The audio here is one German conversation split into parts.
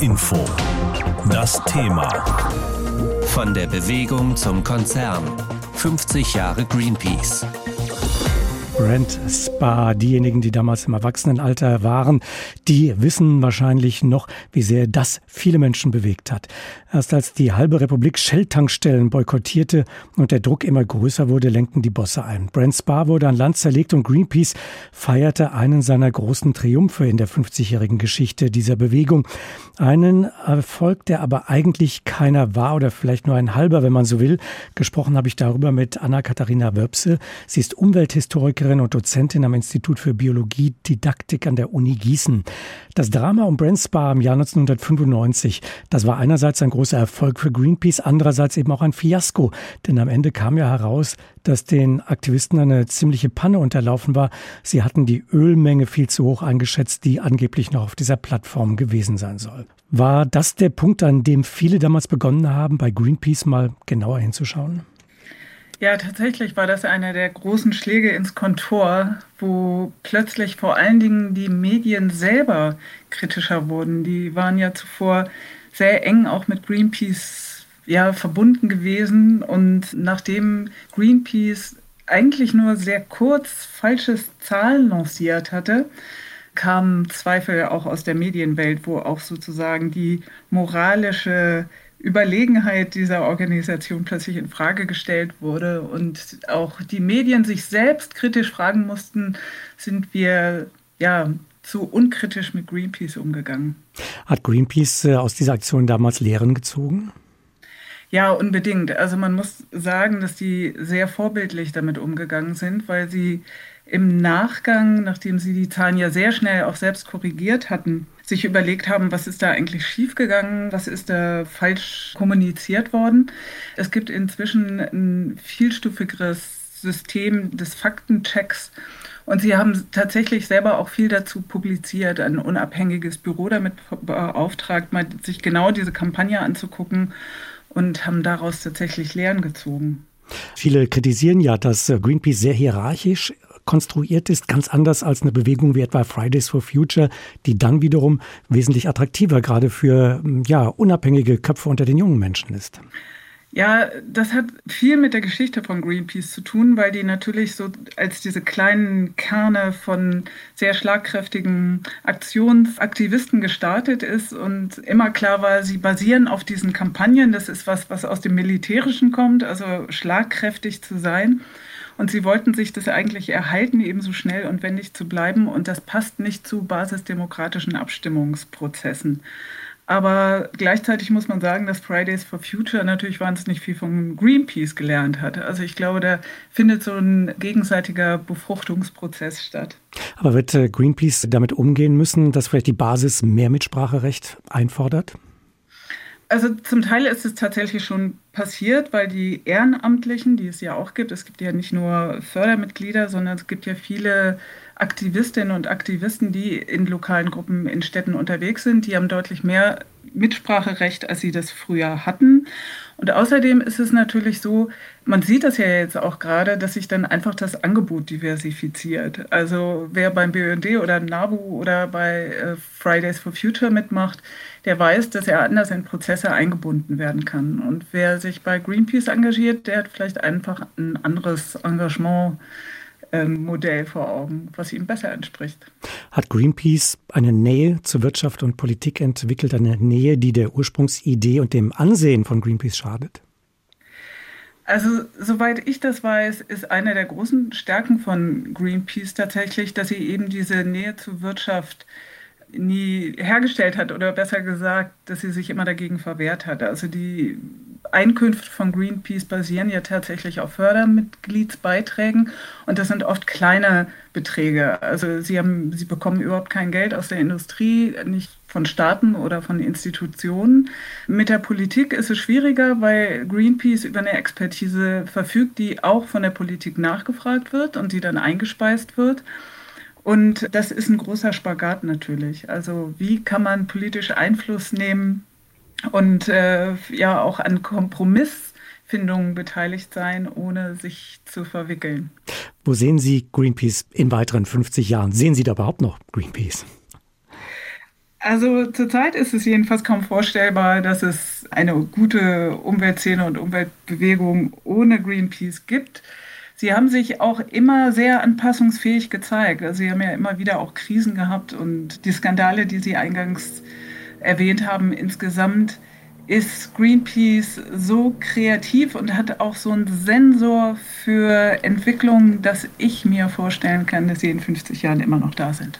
Info. Das Thema. Von der Bewegung zum Konzern. 50 Jahre Greenpeace. Brent Spa, diejenigen, die damals im Erwachsenenalter waren, die wissen wahrscheinlich noch, wie sehr das viele Menschen bewegt hat. Erst als die halbe Republik Shell-Tankstellen boykottierte und der Druck immer größer wurde, lenkten die Bosse ein. Brent Spa wurde an Land zerlegt und Greenpeace feierte einen seiner großen Triumphe in der 50-jährigen Geschichte dieser Bewegung. Einen Erfolg, der aber eigentlich keiner war oder vielleicht nur ein halber, wenn man so will. Gesprochen habe ich darüber mit Anna-Katharina Wöpse. Sie ist Umwelthistorikerin Lehrerin und Dozentin am Institut für Biologie Didaktik an der Uni Gießen. Das Drama um Brent Spa im Jahr 1995, das war einerseits ein großer Erfolg für Greenpeace, andererseits eben auch ein Fiasko. Denn am Ende kam ja heraus, dass den Aktivisten eine ziemliche Panne unterlaufen war. Sie hatten die Ölmenge viel zu hoch eingeschätzt, die angeblich noch auf dieser Plattform gewesen sein soll. War das der Punkt, an dem viele damals begonnen haben, bei Greenpeace mal genauer hinzuschauen? Ja, tatsächlich war das einer der großen Schläge ins Kontor, wo plötzlich vor allen Dingen die Medien selber kritischer wurden. Die waren ja zuvor sehr eng auch mit Greenpeace ja, verbunden gewesen. Und nachdem Greenpeace eigentlich nur sehr kurz falsches Zahlen lanciert hatte, kamen Zweifel auch aus der Medienwelt, wo auch sozusagen die moralische Überlegenheit dieser Organisation plötzlich in Frage gestellt wurde und auch die Medien sich selbst kritisch fragen mussten, sind wir ja zu unkritisch mit Greenpeace umgegangen. Hat Greenpeace äh, aus dieser Aktion damals Lehren gezogen? Ja, unbedingt. Also man muss sagen, dass die sehr vorbildlich damit umgegangen sind, weil sie im Nachgang, nachdem sie die Zahlen ja sehr schnell auch selbst korrigiert hatten, sich überlegt haben, was ist da eigentlich schiefgegangen, was ist da falsch kommuniziert worden. Es gibt inzwischen ein vielstufigeres System des Faktenchecks. Und sie haben tatsächlich selber auch viel dazu publiziert, ein unabhängiges Büro damit beauftragt, mal sich genau diese Kampagne anzugucken und haben daraus tatsächlich Lehren gezogen. Viele kritisieren ja, dass Greenpeace sehr hierarchisch konstruiert ist, ganz anders als eine Bewegung wie etwa Fridays for Future, die dann wiederum wesentlich attraktiver gerade für ja, unabhängige Köpfe unter den jungen Menschen ist. Ja, das hat viel mit der Geschichte von Greenpeace zu tun, weil die natürlich so als diese kleinen Kerne von sehr schlagkräftigen Aktionsaktivisten gestartet ist und immer klar war, sie basieren auf diesen Kampagnen. Das ist was, was aus dem Militärischen kommt, also schlagkräftig zu sein. Und sie wollten sich das eigentlich erhalten, ebenso schnell und wendig zu bleiben. Und das passt nicht zu basisdemokratischen Abstimmungsprozessen. Aber gleichzeitig muss man sagen, dass Fridays for Future natürlich wahnsinnig viel von Greenpeace gelernt hat. Also ich glaube, da findet so ein gegenseitiger Befruchtungsprozess statt. Aber wird äh, Greenpeace damit umgehen müssen, dass vielleicht die Basis mehr Mitspracherecht einfordert? Also zum Teil ist es tatsächlich schon passiert, weil die Ehrenamtlichen, die es ja auch gibt, es gibt ja nicht nur Fördermitglieder, sondern es gibt ja viele Aktivistinnen und Aktivisten, die in lokalen Gruppen in Städten unterwegs sind, die haben deutlich mehr Mitspracherecht, als sie das früher hatten. Und außerdem ist es natürlich so, man sieht das ja jetzt auch gerade, dass sich dann einfach das Angebot diversifiziert. Also wer beim BND oder NABU oder bei äh, Fridays for Future mitmacht, der weiß, dass er anders in Prozesse eingebunden werden kann. Und wer sich bei Greenpeace engagiert, der hat vielleicht einfach ein anderes Engagement ähm, Modell vor Augen, was ihm besser entspricht. Hat Greenpeace eine Nähe zur Wirtschaft und Politik entwickelt, eine Nähe, die der Ursprungsidee und dem Ansehen von Greenpeace schadet? Also, soweit ich das weiß, ist eine der großen Stärken von Greenpeace tatsächlich, dass sie eben diese Nähe zur Wirtschaft nie hergestellt hat oder besser gesagt, dass sie sich immer dagegen verwehrt hat. Also die Einkünfte von Greenpeace basieren ja tatsächlich auf Fördermitgliedsbeiträgen und das sind oft kleine Beträge. Also sie, haben, sie bekommen überhaupt kein Geld aus der Industrie, nicht von Staaten oder von Institutionen. Mit der Politik ist es schwieriger, weil Greenpeace über eine Expertise verfügt, die auch von der Politik nachgefragt wird und die dann eingespeist wird. Und das ist ein großer Spagat natürlich. Also wie kann man politisch Einfluss nehmen und äh, ja auch an Kompromissfindungen beteiligt sein, ohne sich zu verwickeln. Wo sehen Sie Greenpeace in weiteren 50 Jahren? Sehen Sie da überhaupt noch Greenpeace? Also zurzeit ist es jedenfalls kaum vorstellbar, dass es eine gute Umweltszene und Umweltbewegung ohne Greenpeace gibt. Sie haben sich auch immer sehr anpassungsfähig gezeigt. Also Sie haben ja immer wieder auch Krisen gehabt und die Skandale, die Sie eingangs erwähnt haben, insgesamt ist Greenpeace so kreativ und hat auch so einen Sensor für Entwicklungen, dass ich mir vorstellen kann, dass sie in 50 Jahren immer noch da sind.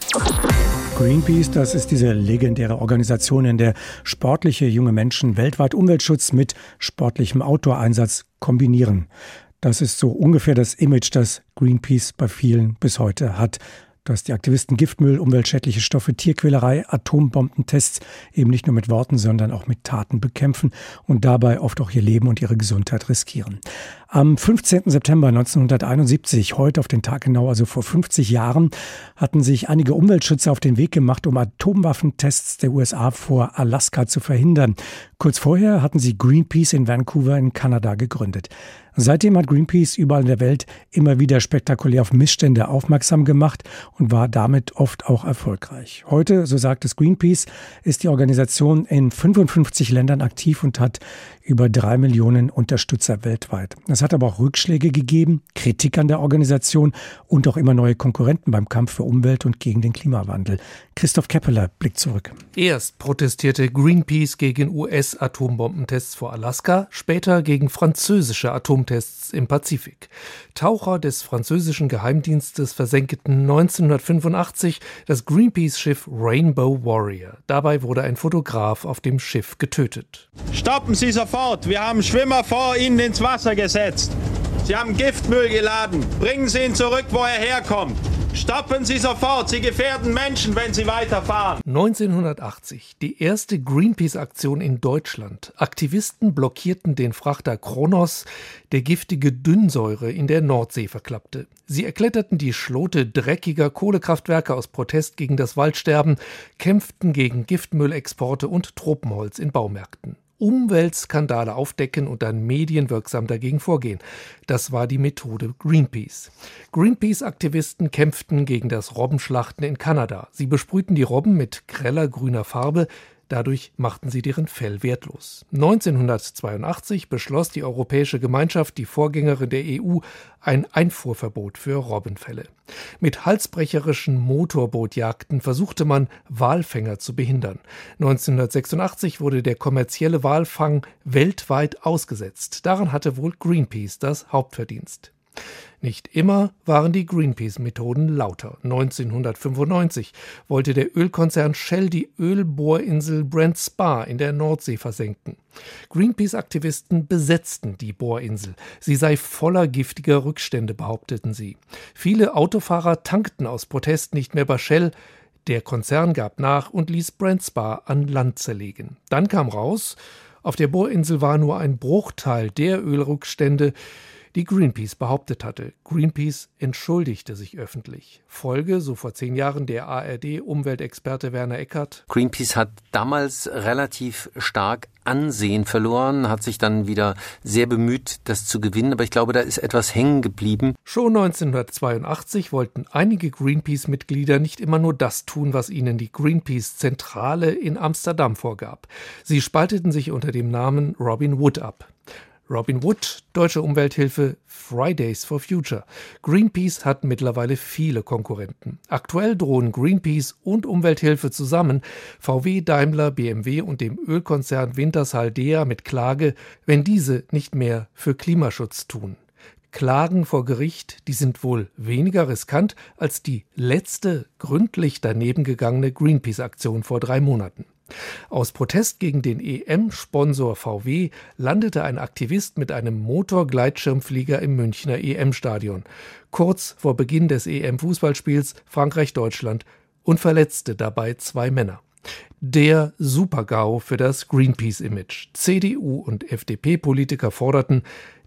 Greenpeace, das ist diese legendäre Organisation, in der sportliche junge Menschen weltweit Umweltschutz mit sportlichem Outdoor-Einsatz kombinieren. Das ist so ungefähr das Image, das Greenpeace bei vielen bis heute hat dass die Aktivisten Giftmüll, umweltschädliche Stoffe, Tierquälerei, Atombombentests eben nicht nur mit Worten, sondern auch mit Taten bekämpfen und dabei oft auch ihr Leben und ihre Gesundheit riskieren. Am 15. September 1971, heute auf den Tag genau, also vor 50 Jahren, hatten sich einige Umweltschützer auf den Weg gemacht, um Atomwaffentests der USA vor Alaska zu verhindern. Kurz vorher hatten sie Greenpeace in Vancouver in Kanada gegründet. Seitdem hat Greenpeace überall in der Welt immer wieder spektakulär auf Missstände aufmerksam gemacht und war damit oft auch erfolgreich. Heute, so sagt es Greenpeace, ist die Organisation in 55 Ländern aktiv und hat über drei Millionen Unterstützer weltweit. Es hat aber auch Rückschläge gegeben, Kritik an der Organisation und auch immer neue Konkurrenten beim Kampf für Umwelt und gegen den Klimawandel. Christoph Keppeler blickt zurück. Erst protestierte Greenpeace gegen US-Atombombentests vor Alaska, später gegen französische Atomtests im Pazifik. Taucher des französischen Geheimdienstes versenkten 1985 das Greenpeace-Schiff Rainbow Warrior. Dabei wurde ein Fotograf auf dem Schiff getötet. Stoppen Sie sofort! fort. Wir haben Schwimmer vor Ihnen ins Wasser gesetzt. Sie haben Giftmüll geladen. Bringen Sie ihn zurück, wo er herkommt. Stoppen Sie sofort, Sie gefährden Menschen, wenn Sie weiterfahren. 1980, die erste Greenpeace-Aktion in Deutschland. Aktivisten blockierten den Frachter Kronos, der giftige Dünnsäure in der Nordsee verklappte. Sie erkletterten die Schlote dreckiger Kohlekraftwerke aus Protest gegen das Waldsterben, kämpften gegen Giftmüllexporte und Tropenholz in Baumärkten. Umweltskandale aufdecken und dann medienwirksam dagegen vorgehen. Das war die Methode Greenpeace. Greenpeace-Aktivisten kämpften gegen das Robbenschlachten in Kanada. Sie besprühten die Robben mit greller grüner Farbe, Dadurch machten sie deren Fell wertlos. 1982 beschloss die Europäische Gemeinschaft, die Vorgängerin der EU, ein Einfuhrverbot für Robbenfelle. Mit halsbrecherischen Motorbootjagden versuchte man, Walfänger zu behindern. 1986 wurde der kommerzielle Walfang weltweit ausgesetzt. Daran hatte wohl Greenpeace das Hauptverdienst. Nicht immer waren die Greenpeace-Methoden lauter. 1995 wollte der Ölkonzern Shell die Ölbohrinsel Brent Spa in der Nordsee versenken. Greenpeace-Aktivisten besetzten die Bohrinsel. Sie sei voller giftiger Rückstände, behaupteten sie. Viele Autofahrer tankten aus Protest nicht mehr bei Shell. Der Konzern gab nach und ließ Brent Spa an Land zerlegen. Dann kam raus, auf der Bohrinsel war nur ein Bruchteil der Ölrückstände, die Greenpeace behauptet hatte. Greenpeace entschuldigte sich öffentlich. Folge, so vor zehn Jahren, der ARD-Umweltexperte Werner Eckert. Greenpeace hat damals relativ stark Ansehen verloren, hat sich dann wieder sehr bemüht, das zu gewinnen, aber ich glaube, da ist etwas hängen geblieben. Schon 1982 wollten einige Greenpeace-Mitglieder nicht immer nur das tun, was ihnen die Greenpeace-Zentrale in Amsterdam vorgab. Sie spalteten sich unter dem Namen Robin Wood ab. Robin Wood, Deutsche Umwelthilfe, Fridays for Future. Greenpeace hat mittlerweile viele Konkurrenten. Aktuell drohen Greenpeace und Umwelthilfe zusammen VW, Daimler, BMW und dem Ölkonzern Wintershall Dea mit Klage, wenn diese nicht mehr für Klimaschutz tun. Klagen vor Gericht, die sind wohl weniger riskant als die letzte gründlich daneben gegangene Greenpeace-Aktion vor drei Monaten. Aus Protest gegen den EM-Sponsor VW landete ein Aktivist mit einem Motorgleitschirmflieger im Münchner EM-Stadion, kurz vor Beginn des EM-Fußballspiels Frankreich-Deutschland und verletzte dabei zwei Männer. Der Supergau für das Greenpeace-Image. CDU und FDP-Politiker forderten,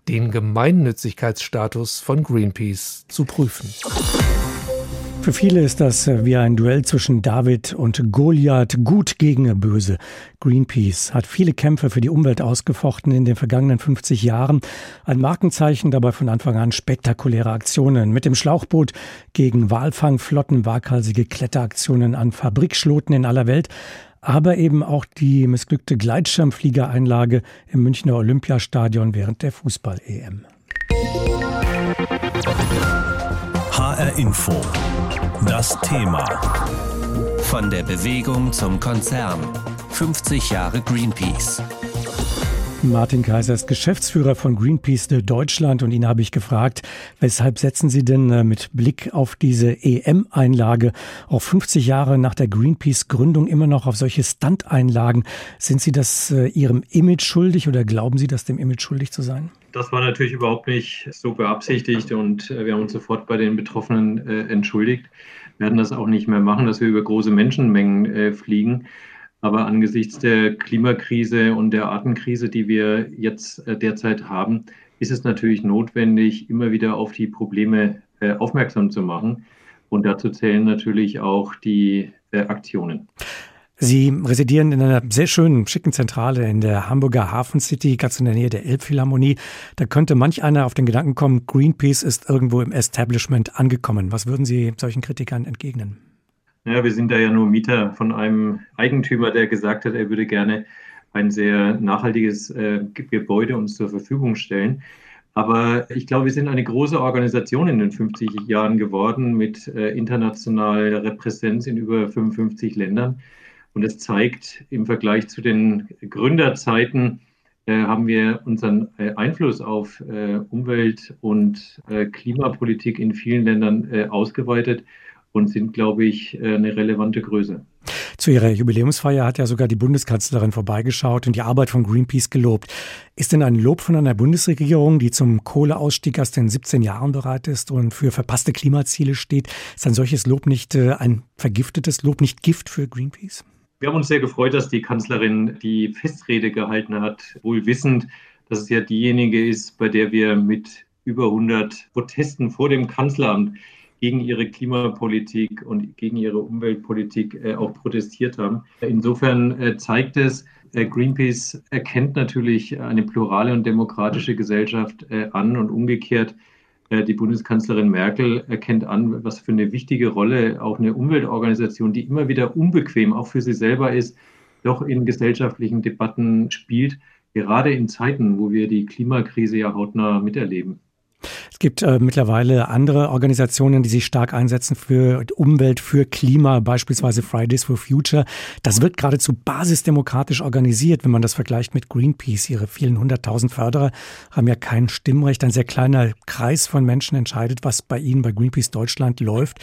den Gemeinnützigkeitsstatus von Greenpeace zu prüfen. Für viele ist das äh, wie ein Duell zwischen David und Goliath, gut gegen böse. Greenpeace hat viele Kämpfe für die Umwelt ausgefochten in den vergangenen 50 Jahren. Ein Markenzeichen dabei von Anfang an spektakuläre Aktionen mit dem Schlauchboot gegen Walfangflotten, waghalsige Kletteraktionen an Fabrikschloten in aller Welt. aber eben auch die missglückte Gleitschirmfliegereinlage im Münchner Olympiastadion während der Fußball-EM. HR Info. Das Thema. Von der Bewegung zum Konzern. 50 Jahre Greenpeace. Martin Kaiser ist Geschäftsführer von Greenpeace Deutschland und ihn habe ich gefragt, weshalb setzen Sie denn äh, mit Blick auf diese EM-Einlage auch 50 Jahre nach der Greenpeace-Gründung immer noch auf solche Stunt-Einlagen? Sind Sie das äh, Ihrem Image schuldig oder glauben Sie das dem Image schuldig zu sein? Das war natürlich überhaupt nicht so beabsichtigt und äh, wir haben uns sofort bei den Betroffenen entschuldigt. Wir werden das auch nicht mehr machen, dass wir über große Menschenmengen fliegen. Aber angesichts der Klimakrise und der Artenkrise, die wir jetzt äh, derzeit haben, ist es natürlich notwendig, immer wieder auf die Probleme äh, aufmerksam zu machen. Und dazu zählen natürlich auch die äh, Aktionen. Sie residieren in einer sehr schönen, schicken Zentrale in der Hamburger Hafen City, ganz in der Nähe der Elbphilharmonie. Da könnte manch einer auf den Gedanken kommen, Greenpeace ist irgendwo im Establishment angekommen. Was würden Sie solchen Kritikern entgegnen? Ja, wir sind da ja nur Mieter von einem Eigentümer, der gesagt hat, er würde gerne ein sehr nachhaltiges äh, Gebäude uns zur Verfügung stellen. Aber ich glaube, wir sind eine große Organisation in den 50 Jahren geworden mit äh, internationaler Repräsenz in über 55 Ländern. Und es zeigt im Vergleich zu den Gründerzeiten, äh, haben wir unseren äh, Einfluss auf äh, Umwelt- und Klimapolitik in vielen Ländern ausgeweitet und sind, glaube ich, eine relevante Größe. Zu ihrer Jubiläumsfeier hat ja sogar die Bundeskanzlerin vorbeigeschaut und die Arbeit von Greenpeace gelobt. Ist denn ein Lob von einer Bundesregierung, die zum Kohleausstieg erst in 17 Jahren bereit ist und für verpasste Klimaziele steht, ist ein solches Lob nicht ein vergiftetes Lob, nicht Gift für Greenpeace? Wir haben uns sehr gefreut, dass die Kanzlerin die Festrede gehalten hat, wohl wissend, dass es ja diejenige ist, bei der wir mit über 100 Protesten vor dem Kanzleramt gegen ihre Klimapolitik und gegen ihre Umweltpolitik äh, auch protestiert haben. Insofern äh, zeigt es, äh, Greenpeace erkennt natürlich eine plurale und demokratische Gesellschaft äh, an und umgekehrt. Äh, die Bundeskanzlerin Merkel erkennt an, was für eine wichtige Rolle auch eine Umweltorganisation, die immer wieder unbequem auch für sie selber ist, doch in gesellschaftlichen Debatten spielt, gerade in Zeiten, wo wir die Klimakrise ja hautnah miterleben. Es gibt äh, mittlerweile andere Organisationen, die sich stark einsetzen für Umwelt, für Klima, beispielsweise Fridays for Future. Das wird geradezu basisdemokratisch organisiert, wenn man das vergleicht mit Greenpeace. Ihre vielen hunderttausend Förderer haben ja kein Stimmrecht. Ein sehr kleiner Kreis von Menschen entscheidet, was bei Ihnen, bei Greenpeace Deutschland läuft.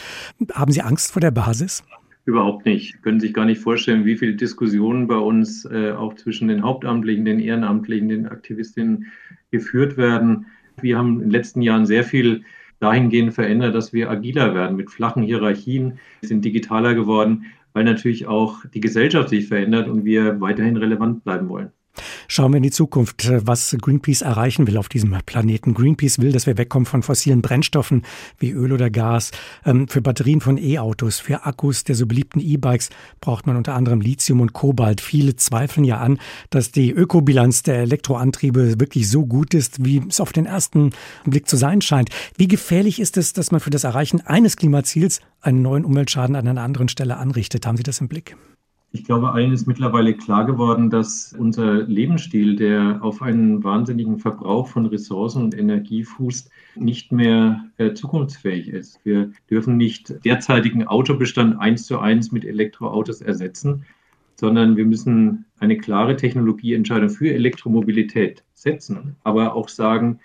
Haben Sie Angst vor der Basis? Überhaupt nicht. Können sich gar nicht vorstellen, wie viele Diskussionen bei uns äh, auch zwischen den Hauptamtlichen, den Ehrenamtlichen, den Aktivistinnen geführt werden wir haben in den letzten Jahren sehr viel dahingehend verändert, dass wir agiler werden mit flachen Hierarchien, sind digitaler geworden, weil natürlich auch die Gesellschaft sich verändert und wir weiterhin relevant bleiben wollen. Schauen wir in die Zukunft, äh, was Greenpeace erreichen will auf diesem Planeten. Greenpeace will, dass wir wegkommen von fossilen Brennstoffen wie Öl oder Gas. Ähm, für Batterien von E-Autos, für Akkus der so beliebten E-Bikes braucht man unter anderem Lithium und Kobalt. Viele zweifeln ja an, dass die Ökobilanz der Elektroantriebe wirklich so gut ist, wie es auf den ersten Blick zu sein scheint. Wie gefährlich ist es, dass man für das Erreichen eines Klimaziels einen neuen Umweltschaden an einer anderen Stelle anrichtet? Haben Sie das im Blick? Ich glaube, allen ist mittlerweile klar geworden, dass unser Lebensstil, der auf einen wahnsinnigen Verbrauch von Ressourcen und Energie fußt, nicht mehr äh, zukunftsfähig ist. Wir dürfen nicht derzeitigen Autobestand eins zu eins mit Elektroautos ersetzen, sondern wir müssen eine klare Technologieentscheidung für Elektromobilität setzen, aber auch sagen,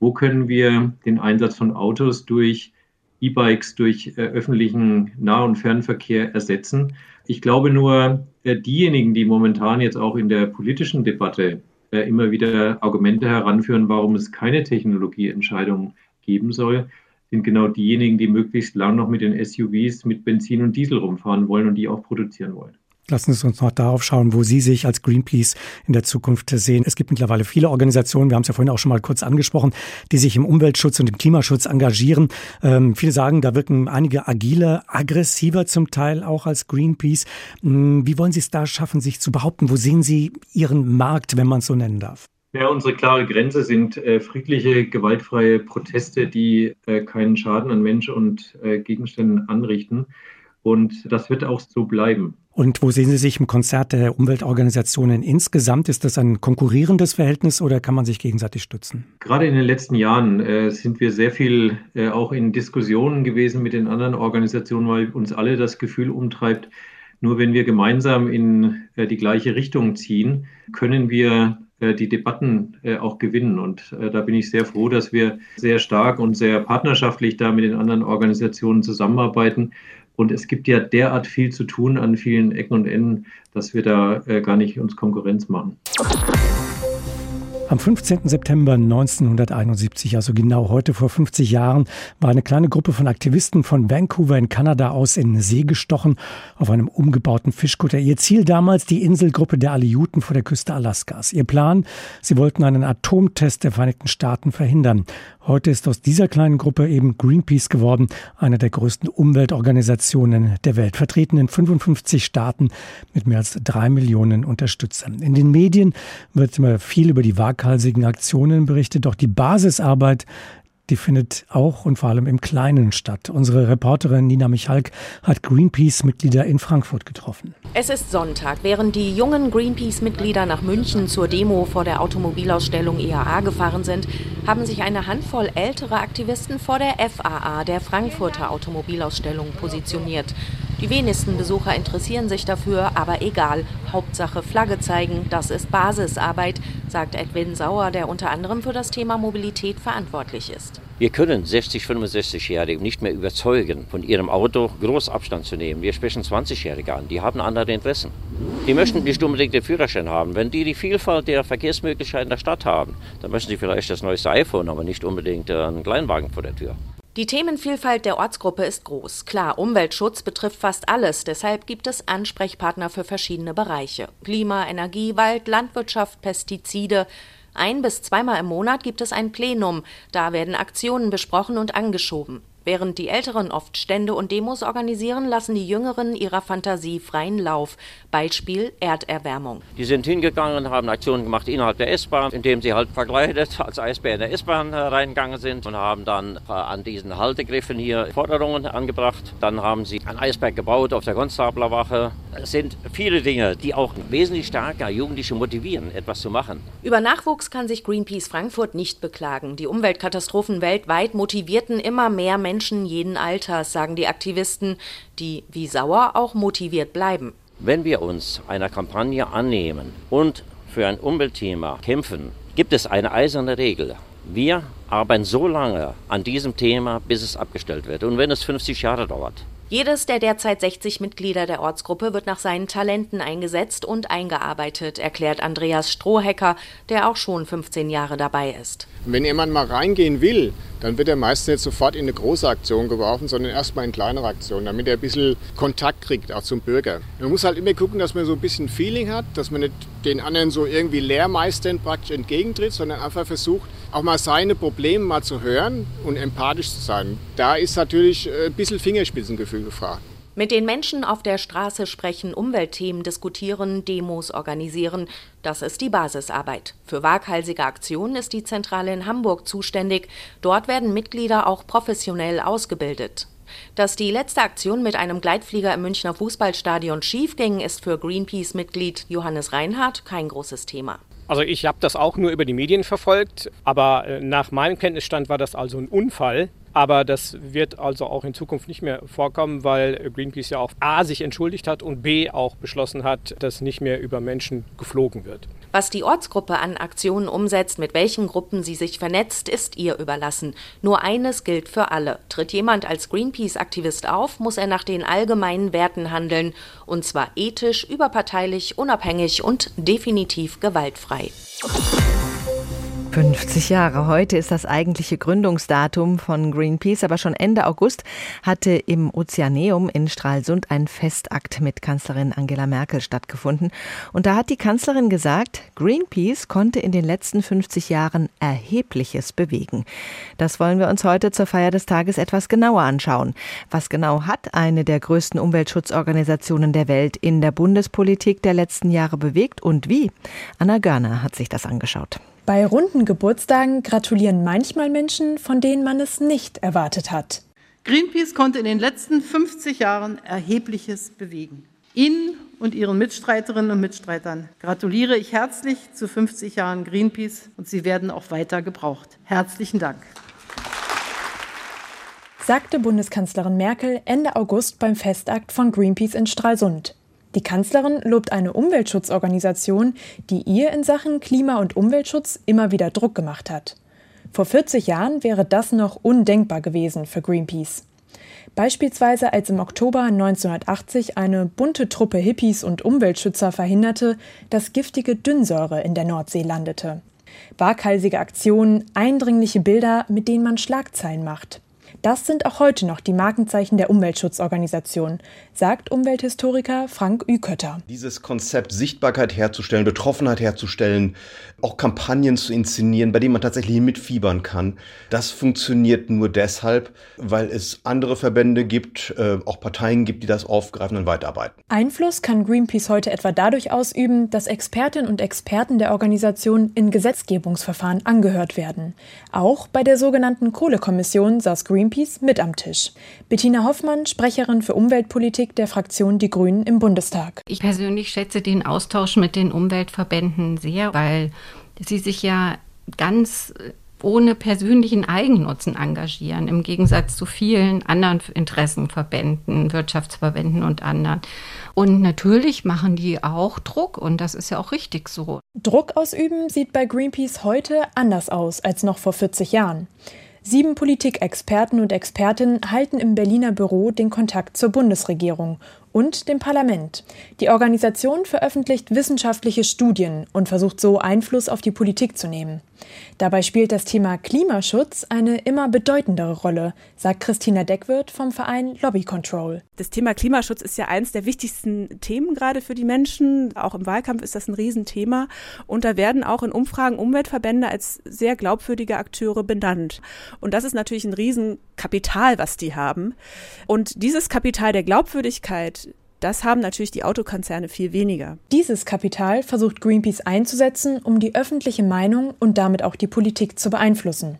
wo können wir den Einsatz von Autos durch E-Bikes, durch äh, öffentlichen Nah- und Fernverkehr ersetzen ich glaube nur, äh, diejenigen, die momentan jetzt auch in der politischen Debatte äh, immer wieder Argumente heranführen, warum es keine Technologieentscheidung geben soll, sind genau diejenigen, die möglichst lang noch mit den SUVs mit Benzin und Diesel rumfahren wollen und die auch produzieren wollen. Lassen Sie uns noch darauf schauen, wo Sie sich als Greenpeace in der Zukunft sehen. Es gibt mittlerweile viele Organisationen, wir haben es ja vorhin auch schon mal kurz angesprochen, die sich im Umweltschutz und im Klimaschutz engagieren. Ähm, viele sagen, da wirken einige agiler, aggressiver zum Teil auch als Greenpeace. Hm, wie wollen Sie es da schaffen, sich zu behaupten? Wo sehen Sie Ihren Markt, wenn man es so nennen darf? Ja, unsere klare Grenze sind äh, friedliche, gewaltfreie Proteste, die äh, keinen Schaden an Mensch und äh, Gegenständen anrichten. Und das wird auch so bleiben. Und wo sehen Sie sich im Konzert der Umweltorganisationen insgesamt? Ist das ein konkurrierendes Verhältnis oder kann man sich gegenseitig stützen? Gerade in den letzten Jahren äh, sind wir sehr viel äh, auch in Diskussionen gewesen mit den anderen Organisationen, weil uns alle das Gefühl umtreibt, nur wenn wir gemeinsam in äh, die gleiche Richtung ziehen, können wir äh, die Debatten äh, auch gewinnen. Und äh, da bin ich sehr froh, dass wir sehr stark und sehr partnerschaftlich da mit den anderen Organisationen zusammenarbeiten. Und es gibt ja derart viel zu tun an vielen Ecken und Enden, dass wir da gar nicht uns Konkurrenz machen. Am 15. September 1971, also genau heute vor 50 Jahren, war eine kleine Gruppe von Aktivisten von Vancouver in Kanada aus in See gestochen auf einem umgebauten Fischkutter. Ihr Ziel damals die Inselgruppe der Aleuten vor der Küste Alaskas. Ihr Plan, sie wollten einen Atomtest der Vereinigten Staaten verhindern. Heute ist aus dieser kleinen Gruppe eben Greenpeace geworden, eine der größten Umweltorganisationen der Welt, vertreten in 55 Staaten mit mehr als drei Millionen Unterstützern. In den Medien wird immer viel über die waghalsigen Aktionen berichtet, doch die Basisarbeit die findet auch und vor allem im Kleinen statt. Unsere Reporterin Nina Michalk hat Greenpeace-Mitglieder in Frankfurt getroffen. Es ist Sonntag. Während die jungen Greenpeace-Mitglieder nach München zur Demo vor der Automobilausstellung IAA gefahren sind, haben sich eine Handvoll ältere Aktivisten vor der FAA, der Frankfurter Automobilausstellung, positioniert. Die wenigsten Besucher interessieren sich dafür, aber egal. Hauptsache Flagge zeigen, das ist Basisarbeit, sagt Edwin Sauer, der unter anderem für das Thema Mobilität verantwortlich ist. Wir können 60, 65-Jährige nicht mehr überzeugen, von ihrem Auto groß Abstand zu nehmen. Wir sprechen 20-Jährige an, die haben andere Interessen. Die möchten nicht unbedingt den Führerschein haben. Wenn die die Vielfalt der Verkehrsmöglichkeiten der Stadt haben, dann möchten sie vielleicht das neueste iPhone, aber nicht unbedingt einen Kleinwagen vor der Tür. Die Themenvielfalt der Ortsgruppe ist groß. Klar, Umweltschutz betrifft fast alles, deshalb gibt es Ansprechpartner für verschiedene Bereiche. Klima, Energie, Wald, Landwirtschaft, Pestizide. Ein bis zweimal im Monat gibt es ein Plenum, da werden Aktionen besprochen und angeschoben. Während die Älteren oft Stände und Demos organisieren, lassen die Jüngeren ihrer Fantasie freien Lauf. Beispiel Erderwärmung. Die sind hingegangen haben Aktionen gemacht innerhalb der S-Bahn, indem sie halt verkleidet als Eisbär in der S-Bahn äh, reingegangen sind und haben dann äh, an diesen Haltegriffen hier Forderungen angebracht. Dann haben sie ein Eisberg gebaut auf der Konstablerwache. Es sind viele Dinge, die auch wesentlich stärker Jugendliche motivieren, etwas zu machen. Über Nachwuchs kann sich Greenpeace Frankfurt nicht beklagen. Die Umweltkatastrophen weltweit motivierten immer mehr Menschen Menschen jeden Alters, sagen die Aktivisten, die wie Sauer auch motiviert bleiben. Wenn wir uns einer Kampagne annehmen und für ein Umweltthema kämpfen, gibt es eine eiserne Regel. Wir arbeiten so lange an diesem Thema, bis es abgestellt wird. Und wenn es 50 Jahre dauert, jedes der derzeit 60 Mitglieder der Ortsgruppe wird nach seinen Talenten eingesetzt und eingearbeitet, erklärt Andreas Strohhecker, der auch schon 15 Jahre dabei ist. Wenn jemand mal reingehen will, dann wird er meistens nicht sofort in eine große Aktion geworfen, sondern erstmal in kleinere Aktionen, damit er ein bisschen Kontakt kriegt, auch zum Bürger. Man muss halt immer gucken, dass man so ein bisschen Feeling hat, dass man nicht den anderen so irgendwie Lehrmeistern praktisch entgegentritt, sondern einfach versucht, auch mal seine Probleme mal zu hören und empathisch zu sein. Da ist natürlich ein bisschen Fingerspitzengefühl gefragt. Mit den Menschen auf der Straße sprechen, Umweltthemen diskutieren, Demos organisieren. Das ist die Basisarbeit. Für waghalsige Aktionen ist die Zentrale in Hamburg zuständig. Dort werden Mitglieder auch professionell ausgebildet. Dass die letzte Aktion mit einem Gleitflieger im Münchner Fußballstadion schiefging, ist für Greenpeace-Mitglied Johannes Reinhardt kein großes Thema. Also ich habe das auch nur über die Medien verfolgt, aber äh, nach meinem Kenntnisstand war das also ein Unfall. Aber das wird also auch in Zukunft nicht mehr vorkommen, weil Greenpeace ja auch A sich entschuldigt hat und B auch beschlossen hat, dass nicht mehr über Menschen geflogen wird. Was die Ortsgruppe an Aktionen umsetzt, mit welchen Gruppen sie sich vernetzt, ist ihr überlassen. Nur eines gilt für alle. Tritt jemand als Greenpeace-Aktivist auf, muss er nach den allgemeinen Werten handeln. Und zwar ethisch, überparteilich, unabhängig und definitiv gewaltfrei. 50 Jahre. Heute ist das eigentliche Gründungsdatum von Greenpeace, aber schon Ende August hatte im Ozeaneum in Stralsund ein Festakt mit Kanzlerin Angela Merkel stattgefunden. Und da hat die Kanzlerin gesagt, Greenpeace konnte in den letzten 50 Jahren Erhebliches bewegen. Das wollen wir uns heute zur Feier des Tages etwas genauer anschauen. Was genau hat eine der größten Umweltschutzorganisationen der Welt in der Bundespolitik der letzten Jahre bewegt und wie? Anna Görner hat sich das angeschaut. Bei runden Geburtstagen gratulieren manchmal Menschen, von denen man es nicht erwartet hat. Greenpeace konnte in den letzten 50 Jahren Erhebliches bewegen. Ihnen und Ihren Mitstreiterinnen und Mitstreitern gratuliere ich herzlich zu 50 Jahren Greenpeace und Sie werden auch weiter gebraucht. Herzlichen Dank. Sagte Bundeskanzlerin Merkel Ende August beim Festakt von Greenpeace in Stralsund. Die Kanzlerin lobt eine Umweltschutzorganisation, die ihr in Sachen Klima- und Umweltschutz immer wieder Druck gemacht hat. Vor 40 Jahren wäre das noch undenkbar gewesen für Greenpeace. Beispielsweise als im Oktober 1980 eine bunte Truppe Hippies und Umweltschützer verhinderte, dass giftige Dünnsäure in der Nordsee landete. Waghalsige Aktionen, eindringliche Bilder, mit denen man Schlagzeilen macht. Das sind auch heute noch die Markenzeichen der Umweltschutzorganisation, sagt Umwelthistoriker Frank Ükötter. Dieses Konzept, Sichtbarkeit herzustellen, Betroffenheit herzustellen, auch Kampagnen zu inszenieren, bei denen man tatsächlich mitfiebern kann, das funktioniert nur deshalb, weil es andere Verbände gibt, äh, auch Parteien gibt, die das aufgreifen und weiterarbeiten. Einfluss kann Greenpeace heute etwa dadurch ausüben, dass Expertinnen und Experten der Organisation in Gesetzgebungsverfahren angehört werden. Auch bei der sogenannten Kohlekommission saß Greenpeace mit am Tisch. Bettina Hoffmann, Sprecherin für Umweltpolitik der Fraktion Die Grünen im Bundestag. Ich persönlich schätze den Austausch mit den Umweltverbänden sehr, weil sie sich ja ganz ohne persönlichen Eigennutzen engagieren, im Gegensatz zu vielen anderen Interessenverbänden, Wirtschaftsverbänden und anderen. Und natürlich machen die auch Druck und das ist ja auch richtig so. Druck ausüben sieht bei Greenpeace heute anders aus als noch vor 40 Jahren. Sieben Politikexperten und Expertinnen halten im Berliner Büro den Kontakt zur Bundesregierung und dem Parlament. Die Organisation veröffentlicht wissenschaftliche Studien und versucht so Einfluss auf die Politik zu nehmen. Dabei spielt das Thema Klimaschutz eine immer bedeutendere Rolle, sagt Christina Deckwirth vom Verein Lobby Control. Das Thema Klimaschutz ist ja eines der wichtigsten Themen gerade für die Menschen. Auch im Wahlkampf ist das ein Riesenthema. Und da werden auch in Umfragen Umweltverbände als sehr glaubwürdige Akteure benannt. Und das ist natürlich ein Riesenkapital, was die haben. Und dieses Kapital der Glaubwürdigkeit das haben natürlich die Autokonzerne viel weniger. Dieses Kapital versucht Greenpeace einzusetzen, um die öffentliche Meinung und damit auch die Politik zu beeinflussen.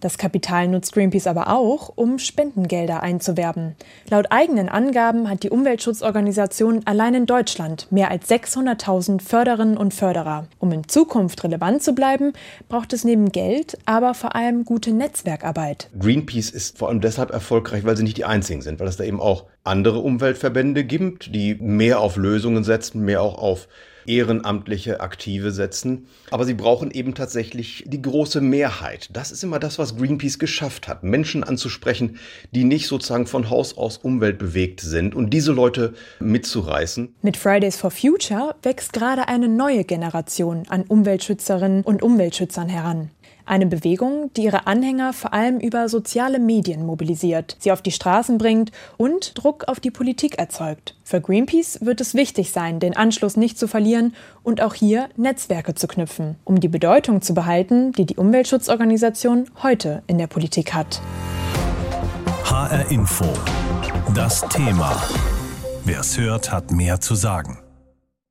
Das Kapital nutzt Greenpeace aber auch, um Spendengelder einzuwerben. Laut eigenen Angaben hat die Umweltschutzorganisation allein in Deutschland mehr als 600.000 Förderinnen und Förderer. Um in Zukunft relevant zu bleiben, braucht es neben Geld aber vor allem gute Netzwerkarbeit. Greenpeace ist vor allem deshalb erfolgreich, weil sie nicht die einzigen sind, weil es da eben auch andere Umweltverbände gibt, die mehr auf Lösungen setzen, mehr auch auf ehrenamtliche Aktive setzen. Aber sie brauchen eben tatsächlich die große Mehrheit. Das ist immer das, was Greenpeace geschafft hat, Menschen anzusprechen, die nicht sozusagen von Haus aus umweltbewegt sind und diese Leute mitzureißen. Mit Fridays for Future wächst gerade eine neue Generation an Umweltschützerinnen und Umweltschützern heran. Eine Bewegung, die ihre Anhänger vor allem über soziale Medien mobilisiert, sie auf die Straßen bringt und Druck auf die Politik erzeugt. Für Greenpeace wird es wichtig sein, den Anschluss nicht zu verlieren und auch hier Netzwerke zu knüpfen, um die Bedeutung zu behalten, die die Umweltschutzorganisation heute in der Politik hat. HR Info. Das Thema. Wer es hört, hat mehr zu sagen.